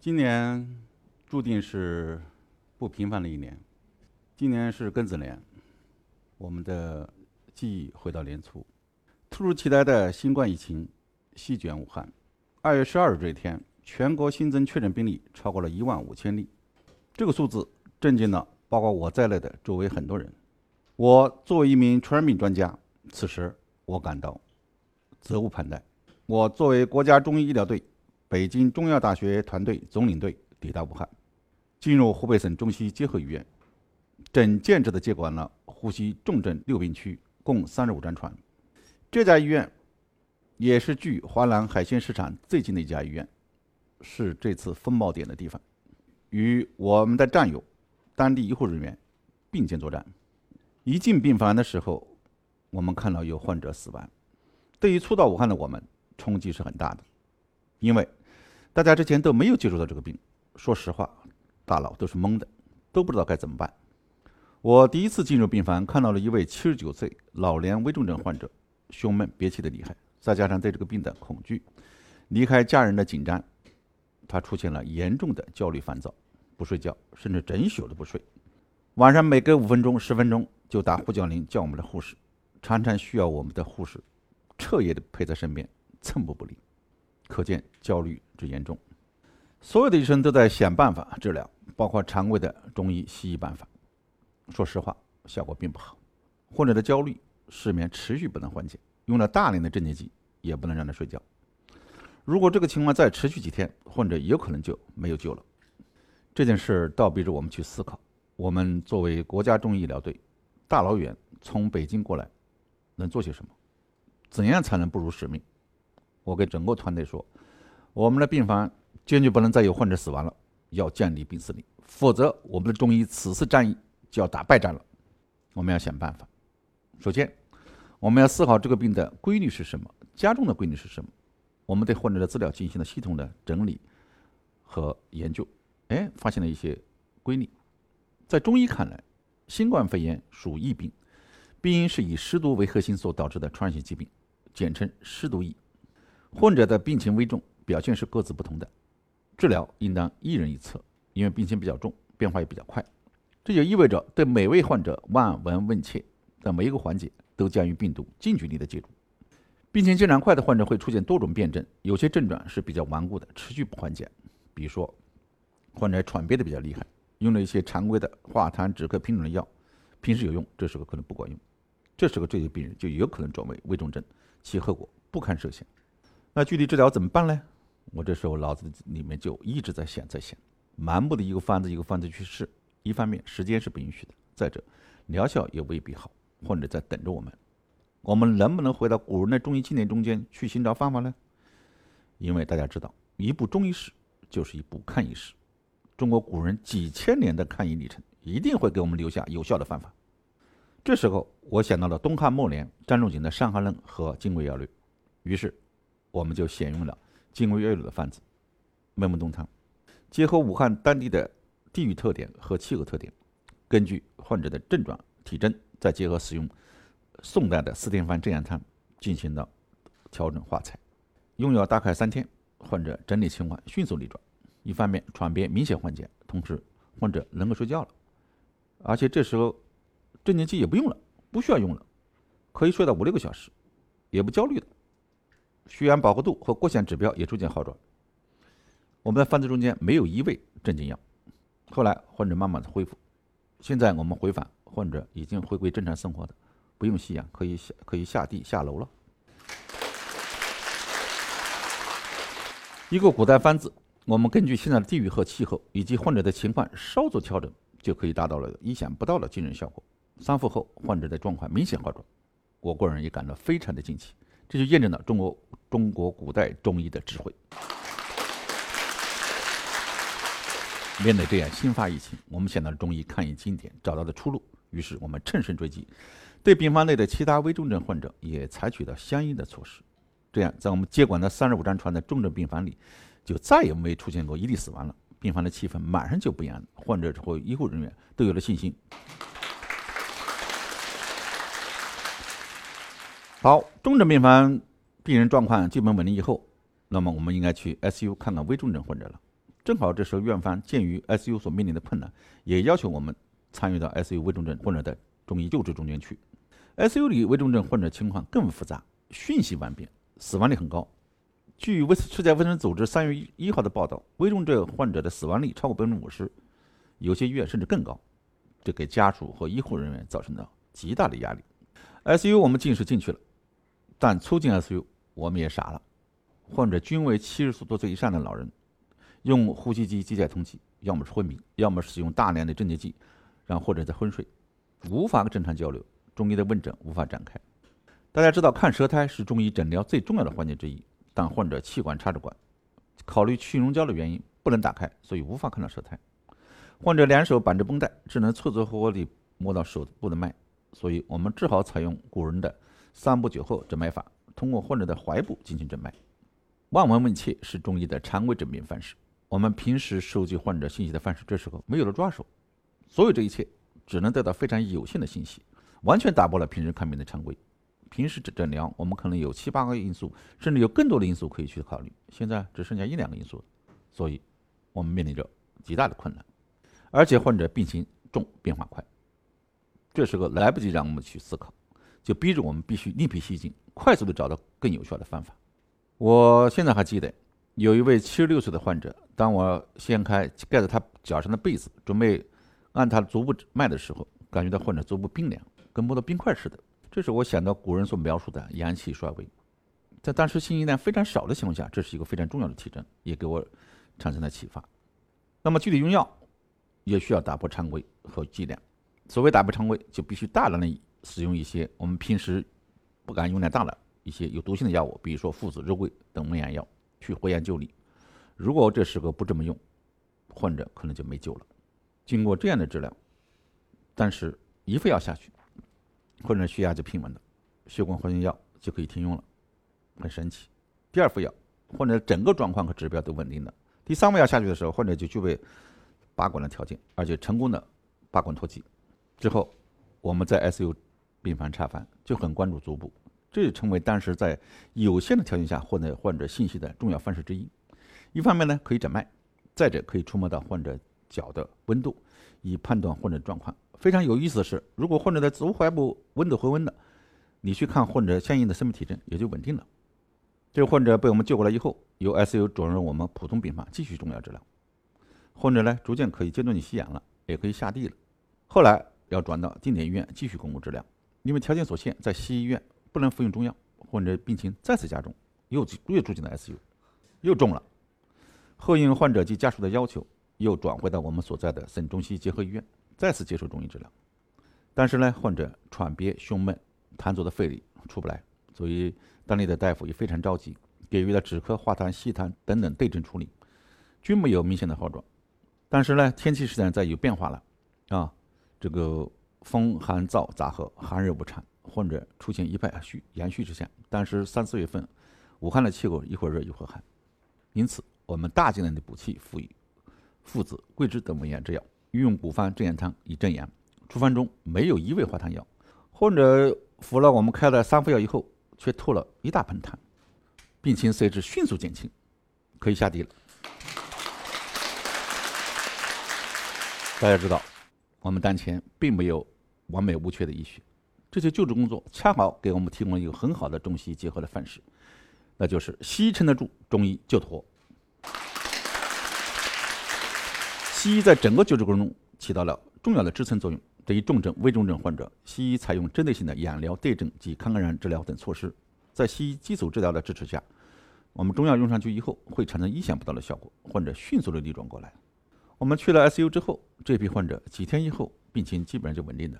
今年注定是不平凡的一年。今年是庚子年，我们的记忆回到年初，突如其来的新冠疫情席卷武汉。二月十二日这一天，全国新增确诊病例超过了一万五千例，这个数字震惊了包括我在内的周围很多人。我作为一名传染病专家，此时我感到责无旁贷。我作为国家中医医疗队、北京中药大学团队总领队抵达武汉，进入湖北省中西医结合医院，整建制的接管了呼吸重症六病区，共三十五张床。这家医院也是距华南海鲜市场最近的一家医院，是这次风暴点的地方，与我们的战友、当地医护人员并肩作战。一进病房的时候，我们看到有患者死亡。对于初到武汉的我们，冲击是很大的，因为大家之前都没有接触到这个病，说实话，大脑都是懵的，都不知道该怎么办。我第一次进入病房，看到了一位七十九岁老年危重症患者，胸闷憋气的厉害，再加上对这个病的恐惧，离开家人的紧张，他出现了严重的焦虑烦躁，不睡觉，甚至整宿都不睡。晚上每隔五分钟、十分钟就打呼叫铃叫我们的护士，常常需要我们的护士彻夜的陪在身边。寸步不离，可见焦虑之严重。所有的医生都在想办法治疗，包括常规的中医、西医办法。说实话，效果并不好。患者的焦虑、失眠持续不能缓解，用了大量的镇静剂也不能让他睡觉。如果这个情况再持续几天，患者有可能就没有救了。这件事倒逼着我们去思考：我们作为国家中医医疗队，大老远从北京过来，能做些什么？怎样才能不辱使命？我给整个团队说，我们的病房坚决不能再有患者死亡了，要建立病死率，否则我们的中医此次战役就要打败仗了。我们要想办法。首先，我们要思考这个病的规律是什么，加重的规律是什么。我们对患者的资料进行了系统的整理和研究，哎，发现了一些规律。在中医看来，新冠肺炎属疫病，病因是以湿毒为核心所导致的传染性疾病，简称湿毒疫。患者的病情危重，表现是各自不同的，治疗应当一人一策，因为病情比较重，变化也比较快。这就意味着对每位患者望闻问切，在每一个环节都将与病毒近距离的接触。病情进展快的患者会出现多种辩证，有些症状是比较顽固的，持续不缓解。比如说，患者喘憋的比较厉害，用了一些常规的化痰止咳品种的药，平时有用，这时候可能不管用，这时候这些病人就有可能转为危重症，其后果不堪设想。那具体治疗怎么办呢？我这时候脑子里面就一直在想，在想，盲目的一个方子一个方子去试，一方面时间是不允许的，再者疗效也未必好，患者在等着我们。我们能不能回到古人的中医经典中间去寻找方法呢？因为大家知道，一部中医史就是一部抗疫史，中国古人几千年的抗疫历程一定会给我们留下有效的方法。这时候，我想到了东汉末年张仲景的《伤寒论》和《金匮要略》，于是。我们就选用了金匮要略的方子，麦木冬汤，结合武汉当地的地域特点和气候特点，根据患者的症状体征，再结合使用宋代的四天方正阳汤进行了调整化裁。用药大概三天，患者整体情况迅速逆转，一方面喘憋明显缓解，同时患者能够睡觉了，而且这时候镇静剂也不用了，不需要用了，可以睡到五六个小时，也不焦虑的。血氧饱和度和各项指标也逐渐好转。我们的方子中间没有一味镇静药。后来患者慢慢的恢复，现在我们回访，患者已经回归正常生活的，不用吸氧，可以下可以下地下楼了。一个古代方子，我们根据现在的地域和气候以及患者的情况稍作调整，就可以达到了意想不到的惊人效果。三复后，患者的状况明显好转，我个人也感到非常的惊奇。这就验证了中国中国古代中医的智慧。面对这样新发疫情，我们想到了中医抗疫经典，找到了出路，于是我们乘胜追击，对病房内的其他危重症患者也采取了相应的措施。这样，在我们接管的三十五张床的重症病房里，就再也没出现过一例死亡了。病房的气氛马上就不一样了，患者和医护人员都有了信心。好，重症病房病人状况基本稳定以后，那么我们应该去 SU 看看危重症患者了。正好这时候院方鉴于 ICU 所面临的困难，也要求我们参与到 ICU 危重症患者的中医救治中间去。ICU 里危重症患者情况更复杂，瞬息万变，死亡率很高。据卫世界卫生组织三月一号的报道，危重症患者的死亡率超过百分之五十，有些医院甚至更高，这给家属和医护人员造成了极大的压力。ICU 我们进是进去了，但出进 ICU 我们也傻了。患者均为七十多岁以上的老人，用呼吸机机械通气，要么是昏迷，要么使用大量的镇静剂，让患者在昏睡，无法正常交流，中医的问诊无法展开。大家知道，看舌苔是中医诊疗最重要的环节之一。但患者气管插着管，考虑去溶胶的原因不能打开，所以无法看到舌苔。患者两手绑着绷带，只能凑凑合合地摸到手部的脉，所以我们只好采用古人的三步九后诊脉法，通过患者的踝部进行诊脉。望闻问切是中医的常规诊病方式。我们平时收集患者信息的方式，这时候没有了抓手，所有这一切只能得到非常有限的信息，完全打破了平时看病的常规。平时诊诊疗，我们可能有七八个因素，甚至有更多的因素可以去考虑。现在只剩下一两个因素，所以我们面临着极大的困难。而且患者病情重，变化快，这时候来不及让我们去思考，就逼着我们必须另辟蹊径，快速的找到更有效的方法。我现在还记得，有一位七十六岁的患者，当我掀开盖在他脚上的被子，准备按他足部脉的时候，感觉到患者足部冰凉，跟摸到冰块似的。这是我想到古人所描述的阳气衰微，在当时信息量非常少的情况下，这是一个非常重要的体征，也给我产生了启发。那么具体用药也需要打破常规和剂量。所谓打破常规，就必须大量的使用一些我们平时不敢用量大的一些有毒性的药物，比如说附子、肉桂等蒙阳药，去回阳救逆。如果这时候不这么用，患者可能就没救了。经过这样的治疗，但是一副药下去。患者血压就平稳了，血管活性药就可以停用了，很神奇。第二副药，患者整个状况和指标都稳定了。第三副药下去的时候，患者就具备拔管的条件，而且成功的拔管脱机。之后，我们在 ICU 病房查房就很关注足部，这也成为当时在有限的条件下获得患者信息的重要方式之一。一方面呢，可以诊脉；再者，可以触摸到患者脚的温度，以判断患者状况。非常有意思的是，如果患者的足踝部温度回温了，你去看患者相应的生命体征也就稳定了。这个患者被我们救过来以后，由 ICU 转入我们普通病房继续中药治疗。患者呢，逐渐可以阶段性吸氧了，也可以下地了。后来要转到定点医院继续巩固治疗，因为条件所限，在西医院不能服用中药，患者病情再次加重，又又住进了 ICU，又重了。后应患者及家属的要求，又转回到我们所在的省中西医结合医院。再次接受中医治疗，但是呢，患者喘憋、胸闷、痰浊的肺里出不来，所以当地的大夫也非常着急，给予了止咳、化痰、吸痰等等对症处理，均没有明显的好转。但是呢，天气实际上在有变化了，啊，这个风寒燥杂合，寒热不畅，患者出现一派虚阳虚之象。但是三四月份，武汉的气候一会儿热一会儿寒，因此我们大剂量的补气，赋予附子、桂枝等温阳之药。运用古方镇阳汤以镇阳，处方中没有一味化痰药，患者服了我们开的三副药以后，却吐了一大盆痰，病情随之迅速减轻，可以下地了。大家知道，我们当前并没有完美无缺的医学，这些救治工作恰好给我们提供了一个很好的中西医结合的范式，那就是西医撑得住，中医就妥。西医在整个救治过程中起到了重要的支撑作用。对于重症、危重症患者，西医采用针对性的氧疗、对症及抗感染治疗等措施。在西医基础治疗的支持下，我们中药用上去以后会产生意想不到的效果，患者迅速的逆转过来。我们去了 ICU 之后，这批患者几天以后病情基本上就稳定了。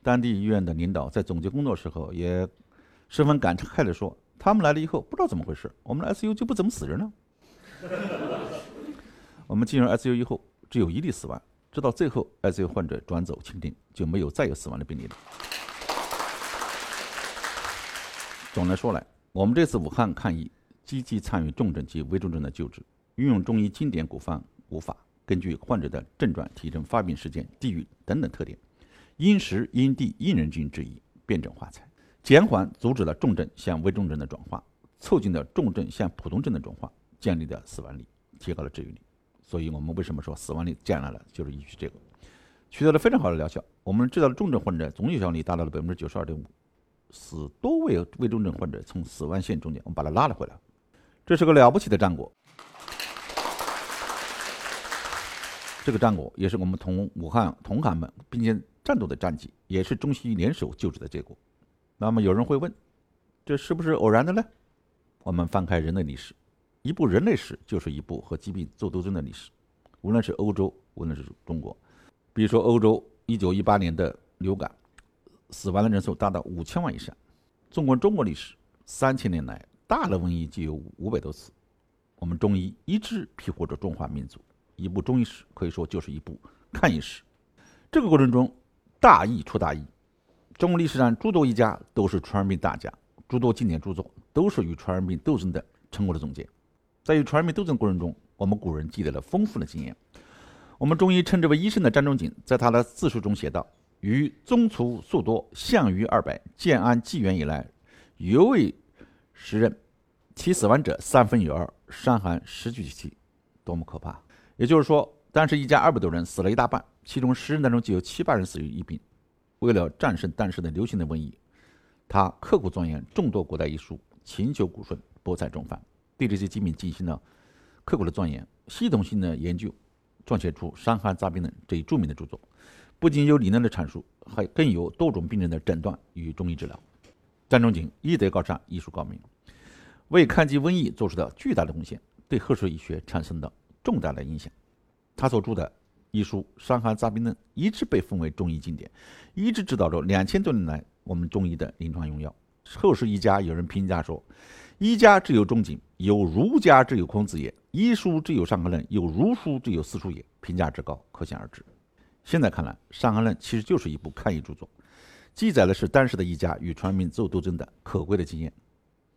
当地医院的领导在总结工作时候也十分感慨地说：“他们来了以后不知道怎么回事，我们的 ICU 就不怎么死人了。”我们进入 ICU 以后。只有一例死亡，直到最后 ICU 患者转走清定，就没有再有死亡的病例了。总的说来，我们这次武汉抗疫积极参与重症及危重症的救治，运用中医经典古方古法，根据患者的症状、体征、发病时间、地域等等特点，因时因地因人均治宜，辩证化裁，减缓阻止了重症向危重症的转化，促进了重症向普通症的转化，降低了死亡率，提高了治愈率。所以我们为什么说死亡率降下来了，就是依据这个，取得了非常好的疗效。我们知道的重症患者总有效率达到了百分之九十二点五，使多位危重症患者从死亡线中间，我们把他拉了回来，这是个了不起的战果。这个战果也是我们同武汉同行们并肩战斗的战绩，也是中西医联手救治的结果。那么有人会问，这是不是偶然的呢？我们翻开人类历史，一部人类史就是一部和疾病做斗争的历史。无论是欧洲，无论是中国，比如说欧洲一九一八年的流感，死亡的人数达到五千万以上。纵观中国历史，三千年来大的瘟疫就有五百多次。我们中医一直庇护着中华民族。一部中医史可以说就是一部看医史。这个过程中，大疫出大疫。中国历史上诸多医家都是传染病大家，诸多经典著作都是与传染病斗争的成果的总结。在与传染病斗争过程中，我们古人积累了丰富的经验。我们中医称之为医生的张仲景，在他的自述中写道：“于宗族数多，项羽二百，建安纪元以来，犹未时任，其死亡者三分有二，伤寒十居其。”多么可怕！也就是说，当时一家二百多人死了一大半，其中十人当中就有七八人死于疫病。为了战胜当时的流行的瘟疫，他刻苦钻研众多古代医书，勤求古训，博采众方，对这些疾病进行了刻苦的钻研、系统性的研究，撰写出《伤寒杂病论》这一著名的著作。不仅有理论的阐述，还更有多种病症的诊断与中医治疗。张仲景医德高尚，医术高明，为抗击瘟疫做出了巨大的贡献，对后世医学产生了。重大的影响，他所著的医书《伤寒杂病论》一直被奉为中医经典，一直指导着两千多年来我们中医的临床用药。后世医家有人评价说：“医家之有仲景，有儒家之有孔子也；医书之有伤寒论，有儒书之有四书也。”评价之高，可想而知。现在看来，《伤寒论》其实就是一部抗疫著作，记载的是当时的医家与传染病做斗争的可贵的经验。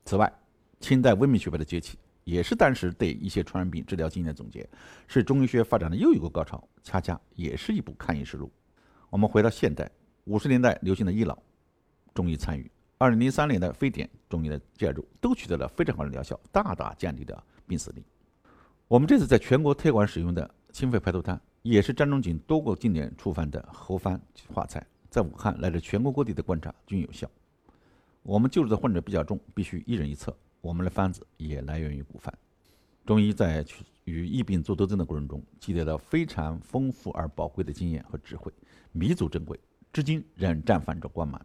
此外，清代温明学派的崛起。也是当时对一些传染病治疗经验的总结，是中医学发展的又一个高潮，恰恰也是一部抗疫实录。我们回到现代，五十年代流行的医老，中医参与；二零零三年的非典，中医的介入，都取得了非常好的疗效，大大降低了病死率。我们这次在全国推广使用的清肺排毒汤，也是张仲景多个经典处方的合方化菜，在武汉乃至全国各地的观察均有效。我们救治的患者比较重，必须一人一策。我们的方子也来源于古方，中医在与疫病做斗争的过程中，积累了非常丰富而宝贵的经验和智慧，弥足珍贵，至今仍绽放着光芒。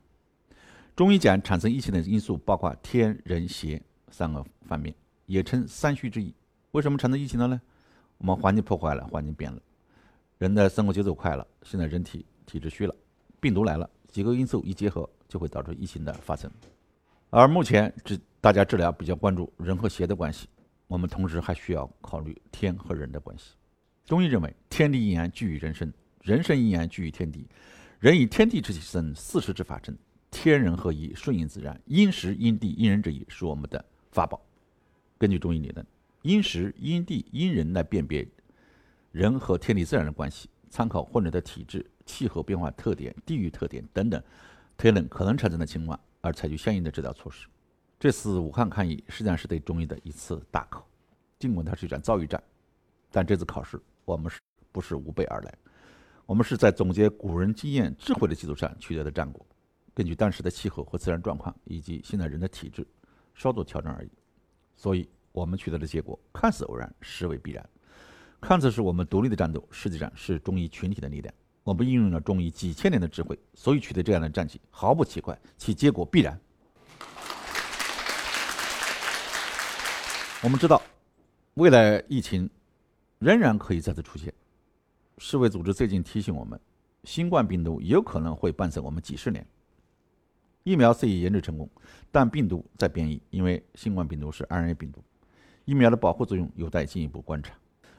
中医讲产生疫情的因素包括天人邪三个方面，也称三虚之意。为什么产生疫情了呢？我们环境破坏了，环境变了，人的生活节奏快了，现在人体体质虚了，病毒来了，几个因素一结合，就会导致疫情的发生。而目前治大家治疗比较关注人和邪的关系，我们同时还需要考虑天和人的关系。中医认为，天地阴阳聚于人身，人生阴阳聚于天地，人以天地之气生，四时之法生，天人合一，顺应自然，因时因地因人之意是我们的法宝。根据中医理论，因时因地因人来辨别人和天地自然的关系，参考患者的体质、气候变化特点、地域特点等等，推论可能产生的情况。而采取相应的治疗措施。这次武汉抗疫实际上是对中医的一次大考，尽管它是一场遭遇战，但这次考试我们是不是无备而来？我们是在总结古人经验智慧的基础上取得的战果，根据当时的气候和自然状况以及现在人的体质稍作调整而已。所以，我们取得的结果看似偶然，实为必然。看似是我们独立的战斗，实际上是中医群体的力量。我们应用了中医几千年的智慧，所以取得这样的战绩毫不奇怪，其结果必然。我们知道，未来疫情仍然可以再次出现。世卫组织最近提醒我们，新冠病毒有可能会伴随我们几十年。疫苗虽已研制成功，但病毒在变异，因为新冠病毒是 RNA 病毒，疫苗的保护作用有待进一步观察。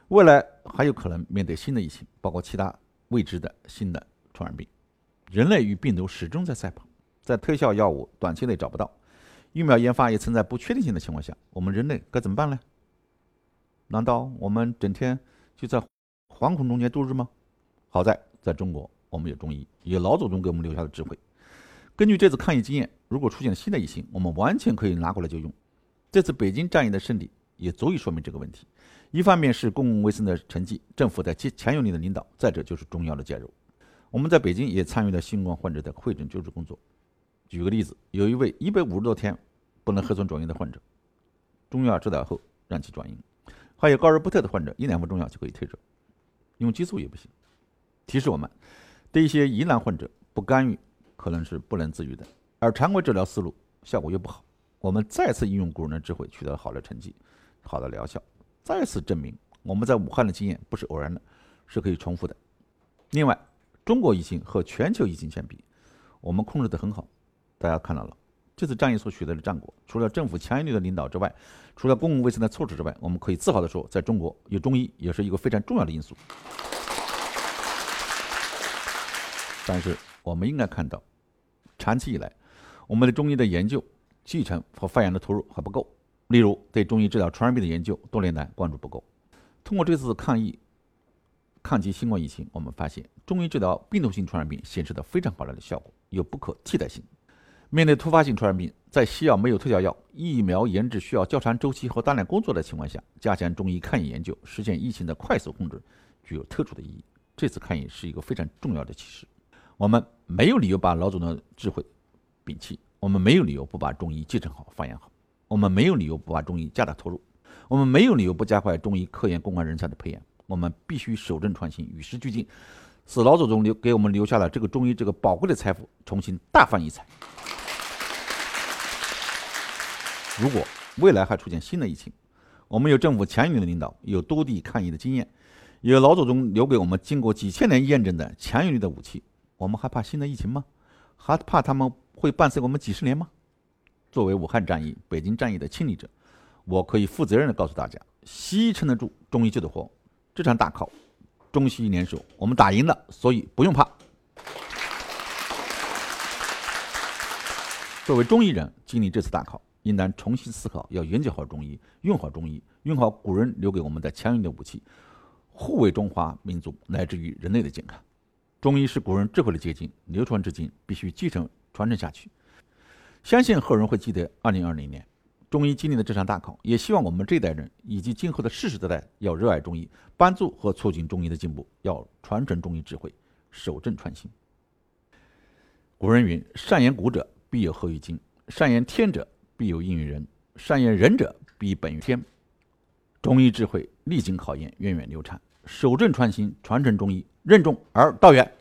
未来还有可能面对新的疫情，包括其他。未知的新的传染病，人类与病毒始终在赛跑，在特效药物短期内找不到，疫苗研发也存在不确定性的情况下，我们人类该怎么办呢？难道我们整天就在惶恐中间度日吗？好在在中国，我们有中医，有老祖宗给我们留下的智慧。根据这次抗疫经验，如果出现新的疫情，我们完全可以拿过来就用。这次北京战役的胜利，也足以说明这个问题。一方面是公共卫生的成绩，政府的强有力的领导；再者就是中药的介入。我们在北京也参与了新冠患者的会诊救治工作。举个例子，有一位一百五十多天不能核酸转阴的患者，中药治疗后让其转阴；还有高热不退的患者，一两服中药就可以退热，用激素也不行。提示我们，对一些疑难患者不干预可能是不能治愈的，而常规治疗思路效果又不好。我们再次应用古人的智慧，取得了好的成绩，好的疗效。再次证明，我们在武汉的经验不是偶然的，是可以重复的。另外，中国疫情和全球疫情相比，我们控制得很好。大家看到了，这次战役所取得的战果，除了政府强有力的领导之外，除了公共卫生的措施之外，我们可以自豪地说，在中国有中医也是一个非常重要的因素。但是，我们应该看到，长期以来，我们的中医的研究、继承和发扬的投入还不够。例如，对中医治疗传染病的研究，多年来关注不够。通过这次抗疫、抗击新冠疫情，我们发现中医治疗病毒性传染病显示的非常好的效果，有不可替代性。面对突发性传染病，在西药没有特效药、疫苗研制需要较长周期和大量工作的情况下，加强中医抗疫研究，实现疫情的快速控制，具有特殊的意义。这次抗疫是一个非常重要的启示。我们没有理由把老祖宗的智慧摒弃，我们没有理由不把中医继承好、发扬好。我们没有理由不把中医加大投入，我们没有理由不加快中医科研攻关人才的培养。我们必须守正创新，与时俱进，使老祖宗留给我们留下了这个中医这个宝贵的财富重新大放异彩。如果未来还出现新的疫情，我们有政府强有力的领导，有多地抗疫的经验，有老祖宗留给我们经过几千年验证的强有力的武器，我们还怕新的疫情吗？还怕他们会伴随我们几十年吗？作为武汉战役、北京战役的亲历者，我可以负责任的告诉大家：西医撑得住，中医救得活。这场大考，中西医联手，我们打赢了，所以不用怕。作为中医人，经历这次大考，应当重新思考，要研究好中医，用好中医，用好古人留给我们的强硬的武器，护卫中华民族乃至于人类的健康。中医是古人智慧的结晶，流传至今，必须继承传承下去。相信后人会记得二零二零年中医经历的这场大考，也希望我们这代人以及今后的世世代代要热爱中医，帮助和促进中医的进步，要传承中医智慧，守正创新。古人云：“善言古者，必有后于今；善言天者，必有应于人；善言人者，必本于天。”中医智慧历经考验，源远流长，守正创新，传承中医，任重而道远。